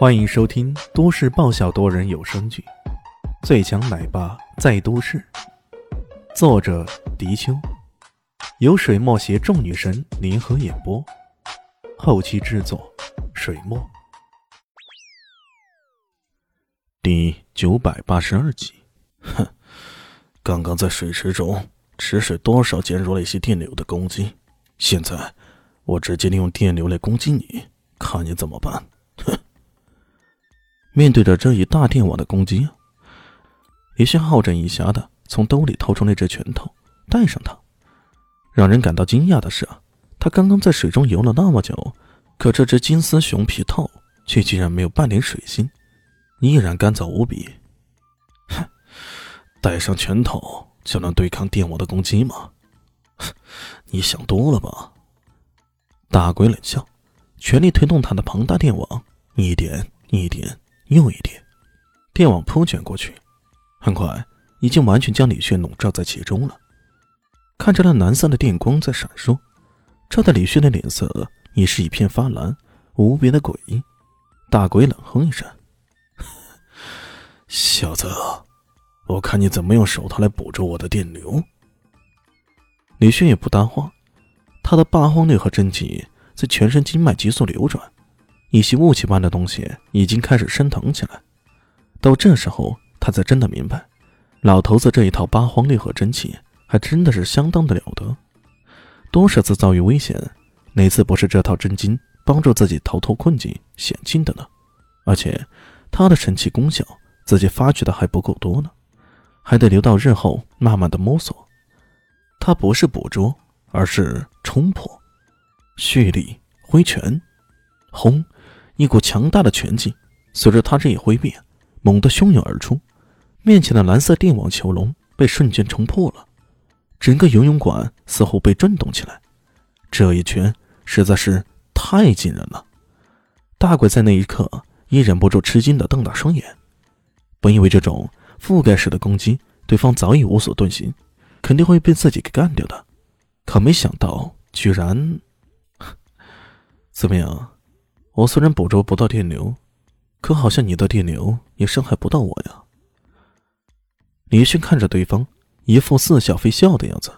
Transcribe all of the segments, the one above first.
欢迎收听都市爆笑多人有声剧《最强奶爸在都市》，作者：迪秋，由水墨携众女神联合演播，后期制作：水墨。第九百八十二集，哼，刚刚在水池中池水多少减弱了一些电流的攻击，现在我直接利用电流来攻击你，看你怎么办！面对着这一大电网的攻击，李迅好整以暇的从兜里掏出那只拳头，戴上它。让人感到惊讶的是啊，他刚刚在水中游了那么久，可这只金丝熊皮套却竟然没有半点水性。依然干燥无比。哼，戴上拳头就能对抗电网的攻击吗？你想多了吧！大鬼冷笑，全力推动他的庞大电网，一点一点又一点，电网铺卷过去，很快已经完全将李炫笼罩在其中了。看着那蓝色的电光在闪烁，照得李炫的脸色已是一片发蓝，无比的诡异。大鬼冷哼一声。小子，我看你怎么用手套来捕捉我的电流。李迅也不搭话，他的八荒六合真气在全身经脉急速流转，一些雾气般的东西已经开始升腾起来。到这时候，他才真的明白，老头子这一套八荒六合真气还真的是相当的了得。多少次遭遇危险，哪次不是这套真经帮助自己逃脱困境险境的呢？而且，他的神奇功效。自己发掘的还不够多呢，还得留到日后慢慢的摸索。他不是捕捉，而是冲破。蓄力挥拳，轰！一股强大的拳劲随着他这一挥臂，猛地汹涌而出。面前的蓝色电网囚笼被瞬间冲破了，整个游泳馆似乎被震动起来。这一拳实在是太惊人了。大鬼在那一刻也忍不住吃惊的瞪大双眼。本以为这种覆盖式的攻击，对方早已无所遁形，肯定会被自己给干掉的，可没想到居然 怎么样？我虽然捕捉不到电流，可好像你的电流也伤害不到我呀。李迅看着对方，一副似笑非笑的样子。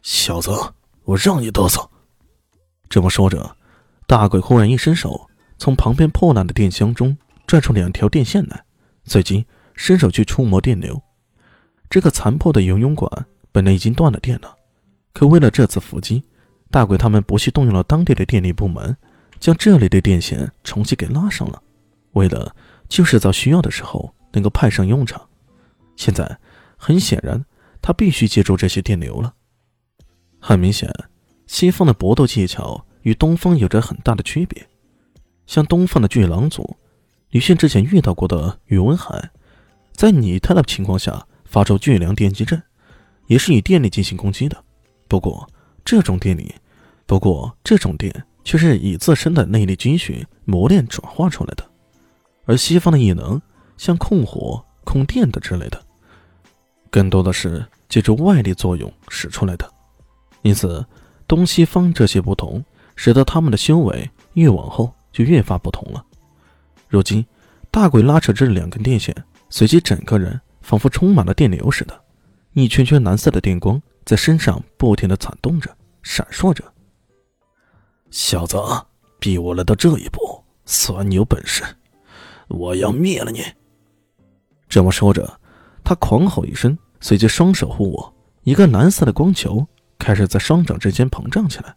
小子，我让你得瑟！这么说着，大鬼忽然一伸手，从旁边破烂的电箱中拽出两条电线来。随即伸手去触摸电流，这个残破的游泳馆本来已经断了电了，可为了这次伏击，大鬼他们不惜动用了当地的电力部门，将这里的电线重新给拉上了，为了就是在需要的时候能够派上用场。现在很显然，他必须借助这些电流了。很明显，西方的搏斗技巧与东方有着很大的区别，像东方的巨狼族。李迅之前遇到过的宇文海，在拟态的情况下发出巨量电击阵，也是以电力进行攻击的。不过这种电力，不过这种电却是以自身的内力军训磨练转化出来的。而西方的异能，像控火、控电的之类的，更多的是借助外力作用使出来的。因此，东西方这些不同，使得他们的修为越往后就越发不同了。如今，大鬼拉扯这两根电线，随即整个人仿佛充满了电流似的，一圈圈蓝色的电光在身上不停的攒动着、闪烁着。小子，逼我来到这一步，算你有本事！我要灭了你！这么说着，他狂吼一声，随即双手护我，一个蓝色的光球开始在双掌之间膨胀起来，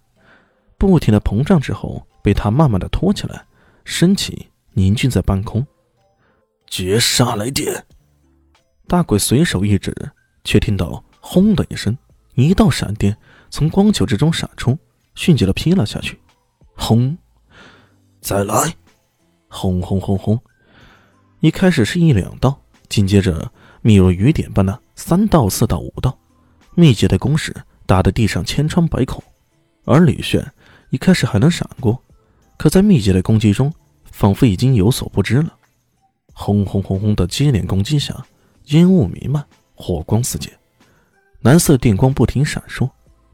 不停的膨胀之后，被他慢慢的托起来，升起。凝聚在半空，绝杀来电！大鬼随手一指，却听到“轰”的一声，一道闪电从光球之中闪出，迅捷的劈了下去。轰！再来！轰轰轰轰！一开始是一两道，紧接着密如雨点般的三道、四道、五道，密集的攻势打得地上千疮百孔。而李炫一开始还能闪过，可在密集的攻击中。仿佛已经有所不知了，轰轰轰轰的接连攻击下，烟雾弥漫，火光四溅，蓝色电光不停闪烁，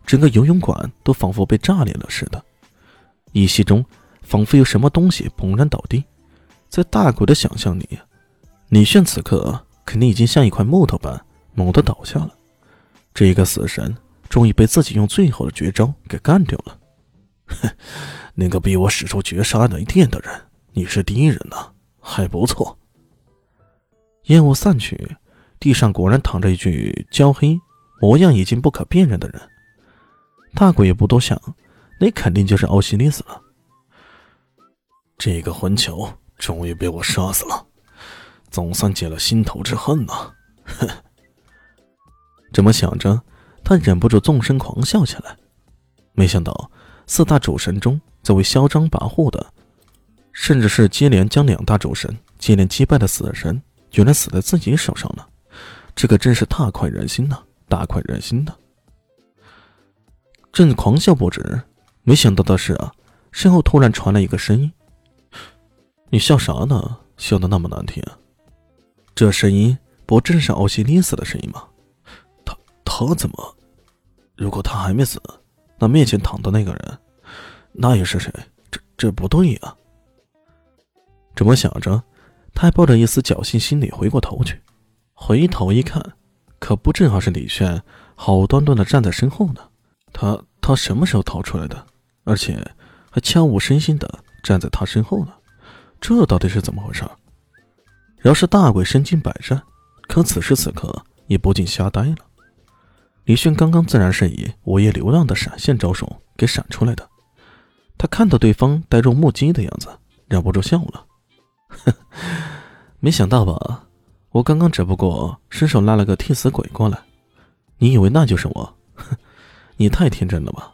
整个游泳馆都仿佛被炸裂了似的。一息中，仿佛有什么东西砰然倒地，在大鬼的想象里，李炫此刻肯定已经像一块木头般猛地倒下了。这个死神终于被自己用最后的绝招给干掉了。哼，那个逼我使出绝杀雷电的人，你是第一人呐，还不错。烟雾散去，地上果然躺着一具焦黑、模样已经不可辨认的人。大鬼也不多想，那肯定就是奥西里斯了。这个混球终于被我杀死了，总算解了心头之恨呐！哼。这么想着，他忍不住纵声狂笑起来。没想到四大主神中最为嚣张跋扈的，甚至是接连将两大主神接连击败的死神，居然死在自己手上了。这可真是大快人心呐！大快人心的！正狂笑不止，没想到的是啊，身后突然传来一个声音：“你笑啥呢？笑得那么难听。”这声音不正是奥西里斯的声音吗？他他怎么？如果他还没死，那面前躺的那个人，那又是谁？这这不对呀！这么想着，他还抱着一丝侥幸心理回过头去，回头一看，可不正好是李炫好端端的站在身后呢？他他什么时候逃出来的？而且还悄无声息的站在他身后呢？这到底是怎么回事？要是大鬼身经百战，可此时此刻也不禁瞎呆了。李迅刚刚自然是以午夜流浪的闪现招手给闪出来的，他看到对方呆若木鸡的样子，忍不住笑了。没想到吧？我刚刚只不过伸手拉了个替死鬼过来，你以为那就是我？哼 你太天真了吧！